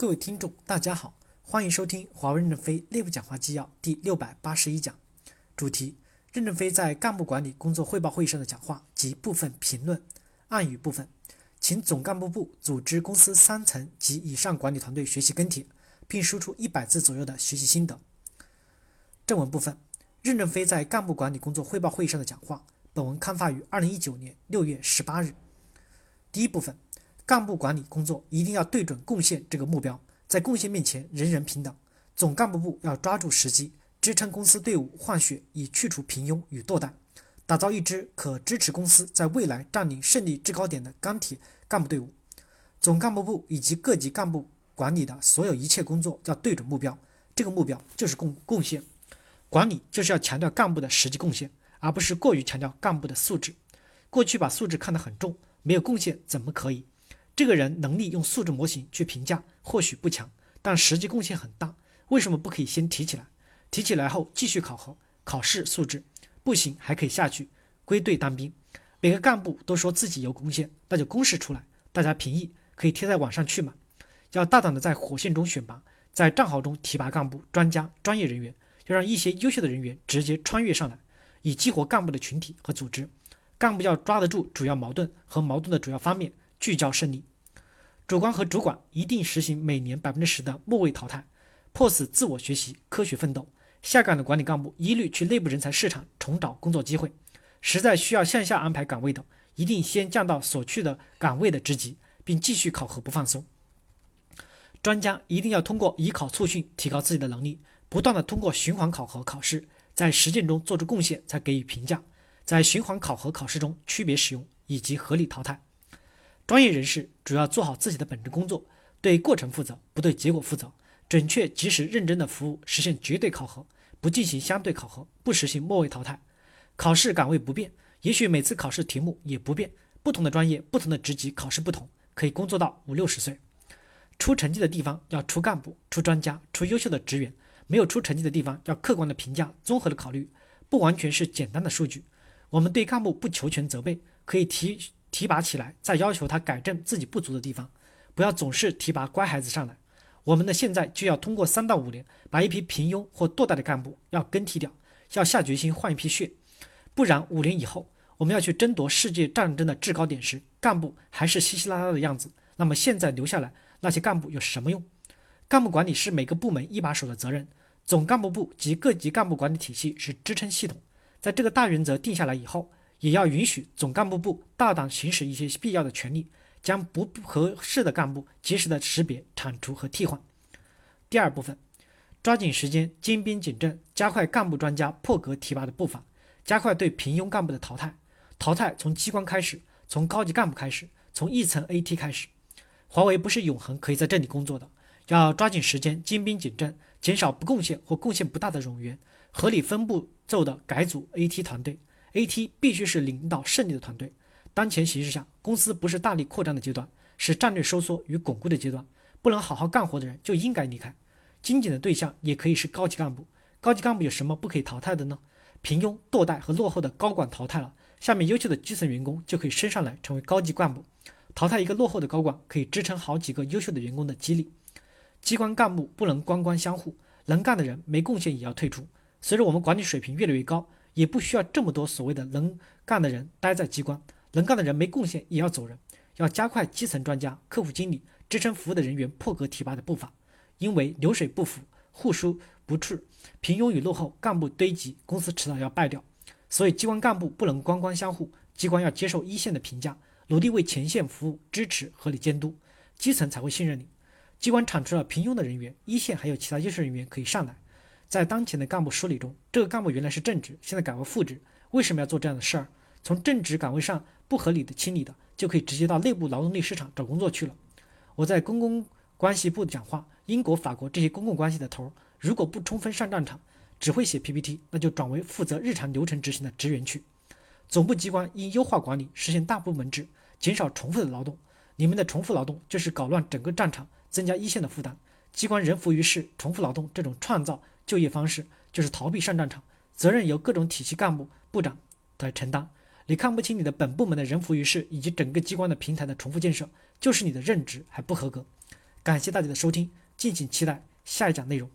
各位听众，大家好，欢迎收听华为任正非内部讲话纪要第六百八十一讲，主题：任正非在干部管理工作汇报会议上的讲话及部分评论。暗语部分，请总干部部组织公司三层及以上管理团队学习跟帖，并输出一百字左右的学习心得。正文部分，任正非在干部管理工作汇报会议上的讲话。本文刊发于二零一九年六月十八日。第一部分。干部管理工作一定要对准贡献这个目标，在贡献面前人人平等。总干部部要抓住时机，支撑公司队伍换血，以去除平庸与惰怠，打造一支可支持公司在未来占领胜利制高点的钢铁干部队伍。总干部部以及各级干部管理的所有一切工作要对准目标，这个目标就是贡贡献。管理就是要强调干部的实际贡献，而不是过于强调干部的素质。过去把素质看得很重，没有贡献怎么可以？这个人能力用素质模型去评价，或许不强，但实际贡献很大。为什么不可以先提起来？提起来后继续考核，考试素质不行还可以下去归队当兵。每个干部都说自己有贡献，那就公示出来，大家评议，可以贴在网上去嘛。要大胆的在火线中选拔，在战壕中提拔干部、专家、专业人员，要让一些优秀的人员直接穿越上来，以激活干部的群体和组织。干部要抓得住主要矛盾和矛盾的主要方面，聚焦胜利。主观和主管一定实行每年百分之十的末位淘汰，迫使自我学习、科学奋斗。下岗的管理干部一律去内部人才市场重找工作机会。实在需要向下安排岗位的，一定先降到所去的岗位的职级，并继续考核不放松。专家一定要通过以考促训提高自己的能力，不断的通过循环考核考试，在实践中做出贡献才给予评价，在循环考核考试中区别使用以及合理淘汰。专业人士主要做好自己的本职工作，对过程负责，不对结果负责，准确、及时、认真的服务，实现绝对考核，不进行相对考核，不实行末位淘汰。考试岗位不变，也许每次考试题目也不变，不同的专业、不同的职级考试不同，可以工作到五六十岁。出成绩的地方要出干部、出专家、出优秀的职员；没有出成绩的地方要客观的评价、综合的考虑，不完全是简单的数据。我们对干部不求全责备，可以提。提拔起来，再要求他改正自己不足的地方，不要总是提拔乖孩子上来。我们的现在就要通过三到五年，把一批平庸或堕代的干部要更替掉，要下决心换一批血，不然五年以后我们要去争夺世界战争的制高点时，干部还是稀稀拉拉的样子，那么现在留下来那些干部有什么用？干部管理是每个部门一把手的责任，总干部部及各级干部管理体系是支撑系统，在这个大原则定下来以后。也要允许总干部部大胆行使一些必要的权利，将不合适的干部及时的识别、铲除和替换。第二部分，抓紧时间精兵简政，加快干部专家破格提拔的步伐，加快对平庸干部的淘汰。淘汰从机关开始，从高级干部开始，从一层 AT 开始。华为不是永恒可以在这里工作的，要抓紧时间精兵简政，减少不贡献或贡献不大的冗员，合理分步骤的改组 AT 团队。AT 必须是领导胜利的团队。当前形势下，公司不是大力扩张的阶段，是战略收缩与巩固的阶段。不能好好干活的人就应该离开。精简的对象也可以是高级干部。高级干部有什么不可以淘汰的呢？平庸、堕代和落后的高管淘汰了，下面优秀的基层员工就可以升上来成为高级干部。淘汰一个落后的高管，可以支撑好几个优秀的员工的激励。机关干部不能官官相护，能干的人没贡献也要退出。随着我们管理水平越来越高。也不需要这么多所谓的能干的人待在机关，能干的人没贡献也要走人，要加快基层专家、客户经理、支撑服务的人员破格提拔的步伐。因为流水不腐，户枢不辍，平庸与落后干部堆积，公司迟早要败掉。所以机关干部不能官官相护，机关要接受一线的评价，努力为前线服务、支持、合理监督，基层才会信任你。机关铲除了平庸的人员，一线还有其他优秀人员可以上来。在当前的干部梳理中，这个干部原来是正职，现在改为副职，为什么要做这样的事儿？从正职岗位上不合理的清理的，就可以直接到内部劳动力市场找工作去了。我在公共关系部讲话，英国、法国这些公共关系的头，如果不充分上战场，只会写 PPT，那就转为负责日常流程执行的职员去。总部机关应优化管理，实现大部门制，减少重复的劳动。你们的重复劳动就是搞乱整个战场，增加一线的负担。机关人浮于事，重复劳动这种创造。就业方式就是逃避上战场，责任由各种体系干部部长来承担。你看不清你的本部门的人浮于事，以及整个机关的平台的重复建设，就是你的任职还不合格。感谢大家的收听，敬请期待下一讲内容。